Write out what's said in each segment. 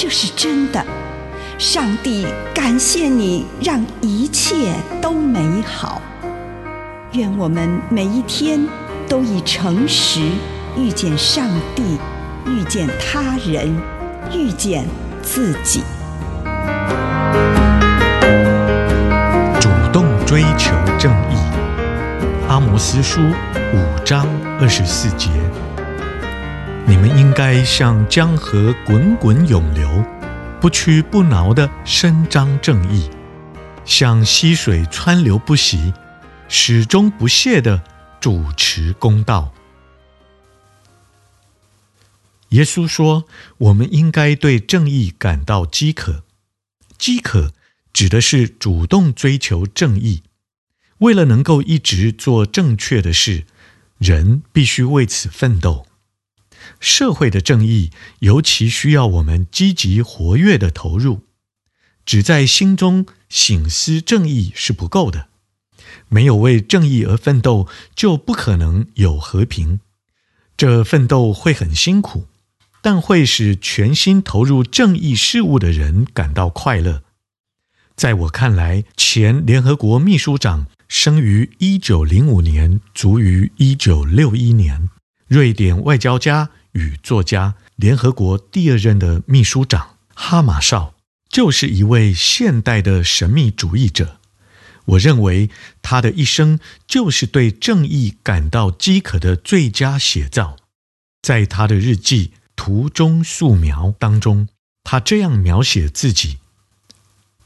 这是真的，上帝感谢你，让一切都美好。愿我们每一天都以诚实遇见上帝，遇见他人，遇见自己。主动追求正义，阿摩司书五章二十四节。你们应该像江河滚滚涌流，不屈不挠地伸张正义；像溪水川流不息，始终不懈地主持公道。耶稣说：“我们应该对正义感到饥渴。饥渴指的是主动追求正义。为了能够一直做正确的事，人必须为此奋斗。”社会的正义尤其需要我们积极活跃的投入。只在心中醒思正义是不够的，没有为正义而奋斗，就不可能有和平。这奋斗会很辛苦，但会使全心投入正义事务的人感到快乐。在我看来，前联合国秘书长生于一九零五年，卒于一九六一年，瑞典外交家。与作家，联合国第二任的秘书长哈马绍就是一位现代的神秘主义者。我认为他的一生就是对正义感到饥渴的最佳写照。在他的日记《途中素描》当中，他这样描写自己：“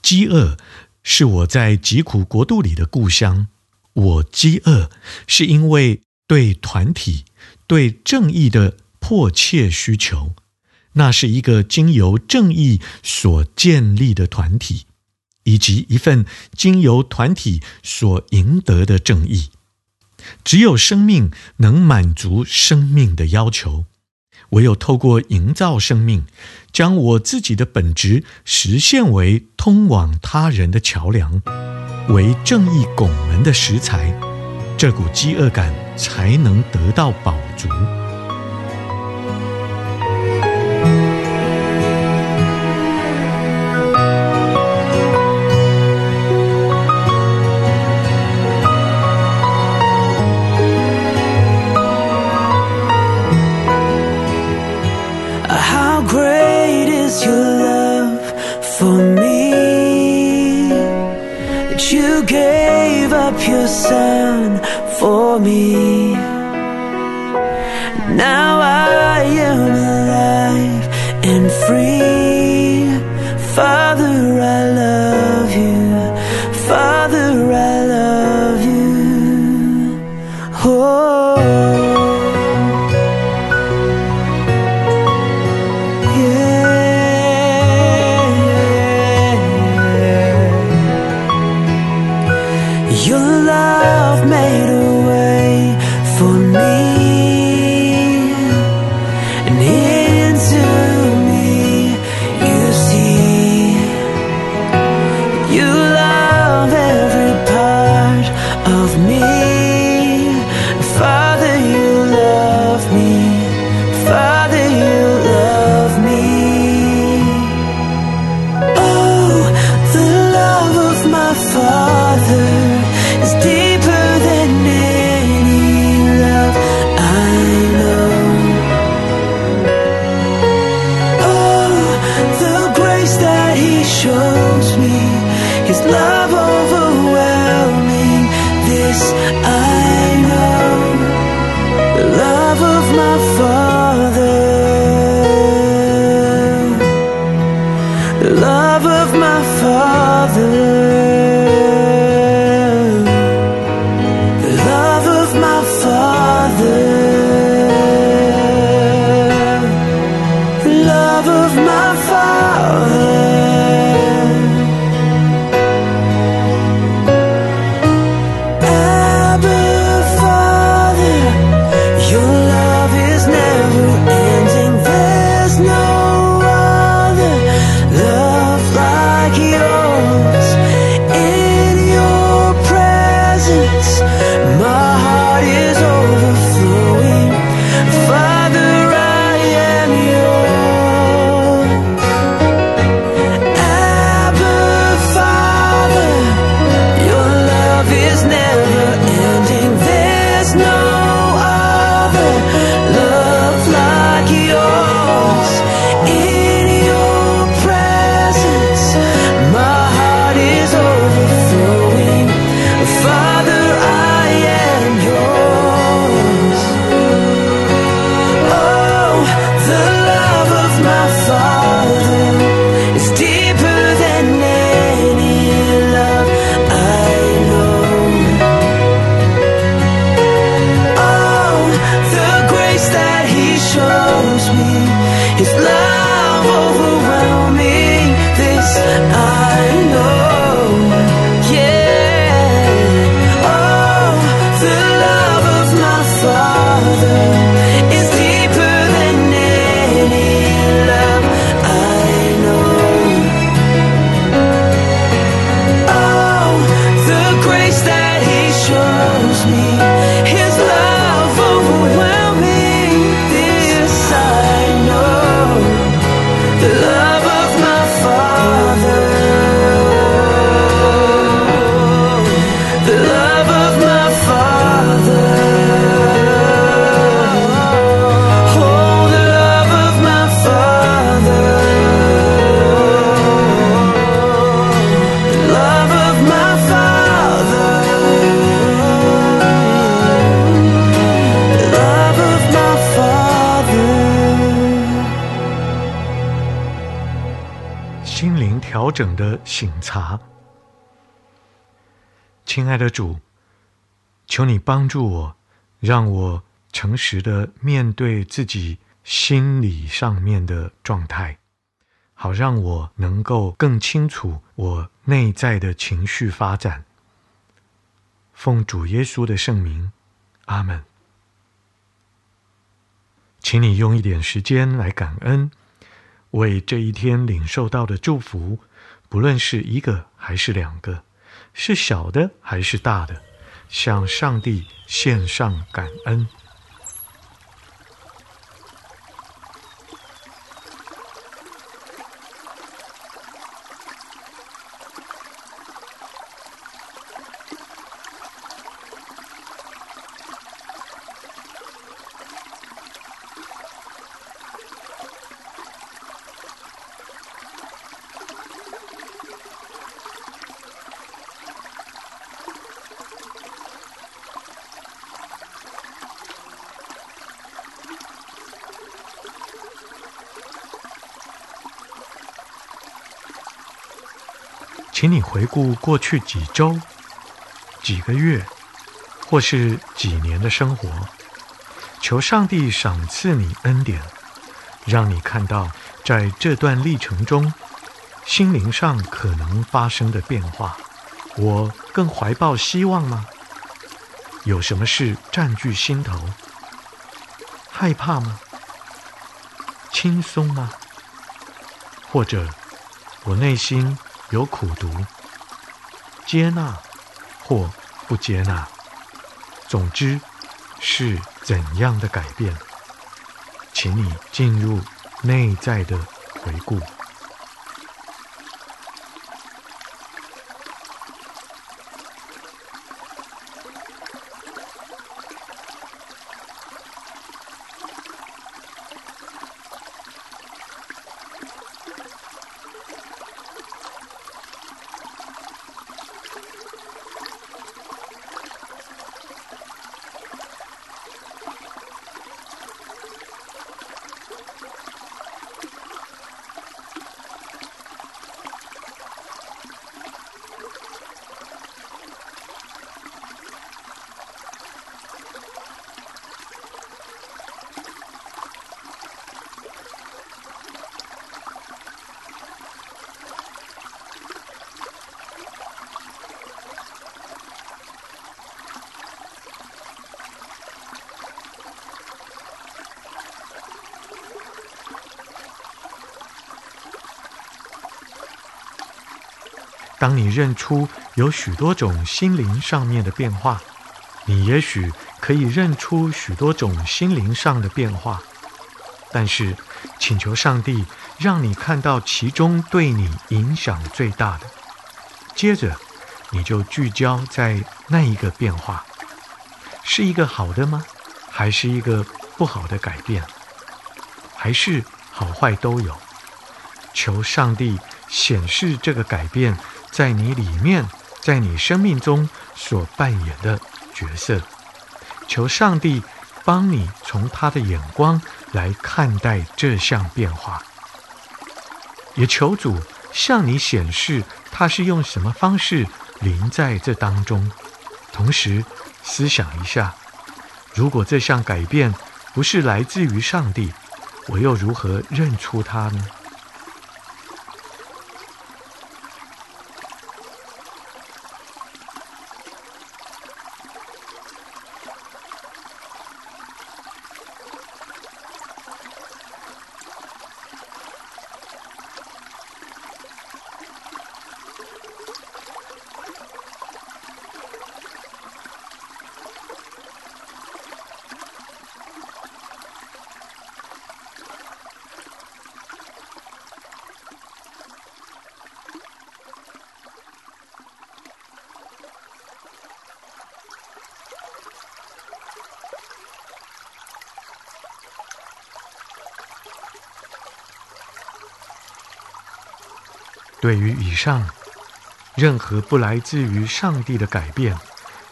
饥饿是我在疾苦国度里的故乡。我饥饿是因为对团体、对正义的。”迫切需求，那是一个经由正义所建立的团体，以及一份经由团体所赢得的正义。只有生命能满足生命的要求，唯有透过营造生命，将我自己的本质实现为通往他人的桥梁，为正义拱门的石材，这股饥饿感才能得到饱足。Now I am alive and free. Father, I love. It's. 整的醒察。亲爱的主，求你帮助我，让我诚实的面对自己心理上面的状态，好让我能够更清楚我内在的情绪发展。奉主耶稣的圣名，阿门。请你用一点时间来感恩，为这一天领受到的祝福，不论是一个还是两个，是小的还是大的，向上帝献上感恩。请你回顾过去几周、几个月，或是几年的生活，求上帝赏赐你恩典，让你看到在这段历程中，心灵上可能发生的变化。我更怀抱希望吗？有什么事占据心头？害怕吗？轻松吗？或者我内心？有苦读，接纳或不接纳，总之是怎样的改变？请你进入内在的回顾。当你认出有许多种心灵上面的变化，你也许可以认出许多种心灵上的变化，但是请求上帝让你看到其中对你影响最大的，接着你就聚焦在那一个变化，是一个好的吗？还是一个不好的改变？还是好坏都有？求上帝显示这个改变。在你里面，在你生命中所扮演的角色，求上帝帮你从他的眼光来看待这项变化，也求主向你显示他是用什么方式临在这当中。同时，思想一下，如果这项改变不是来自于上帝，我又如何认出他呢？对于以上任何不来自于上帝的改变，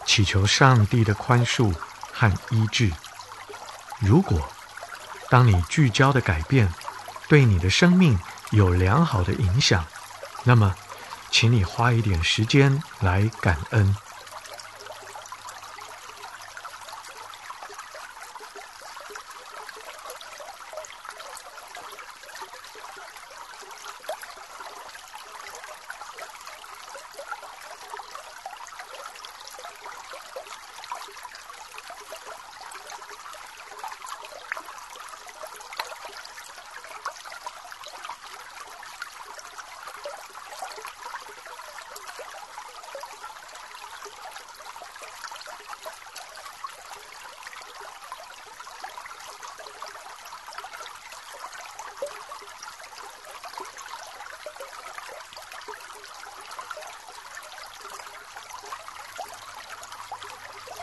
祈求上帝的宽恕和医治。如果当你聚焦的改变对你的生命有良好的影响，那么，请你花一点时间来感恩。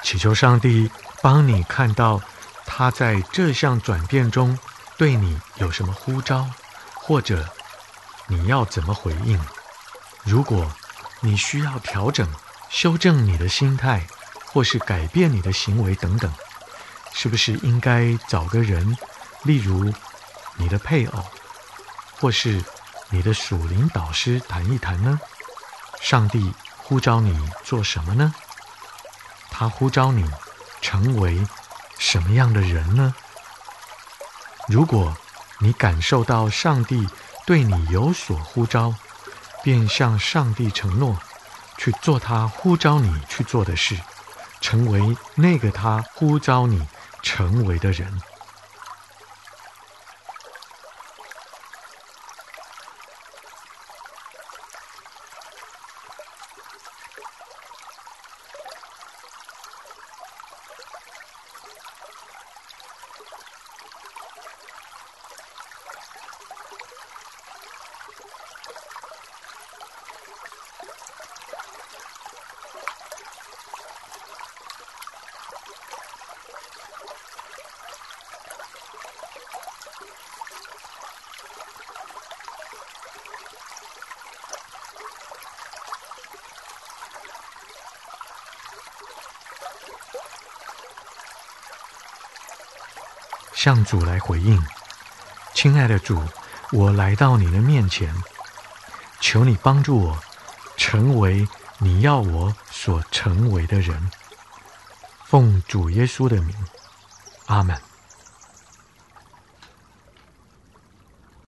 祈求上帝帮你看到他在这项转变中对你有什么呼召，或者你要怎么回应。如果你需要调整、修正你的心态，或是改变你的行为等等，是不是应该找个人，例如你的配偶，或是你的属灵导师谈一谈呢？上帝呼召你做什么呢？他呼召你成为什么样的人呢？如果你感受到上帝对你有所呼召，便向上帝承诺去做他呼召你去做的事，成为那个他呼召你成为的人。向主来回应，亲爱的主，我来到你的面前，求你帮助我，成为你要我所成为的人。奉主耶稣的名，阿门。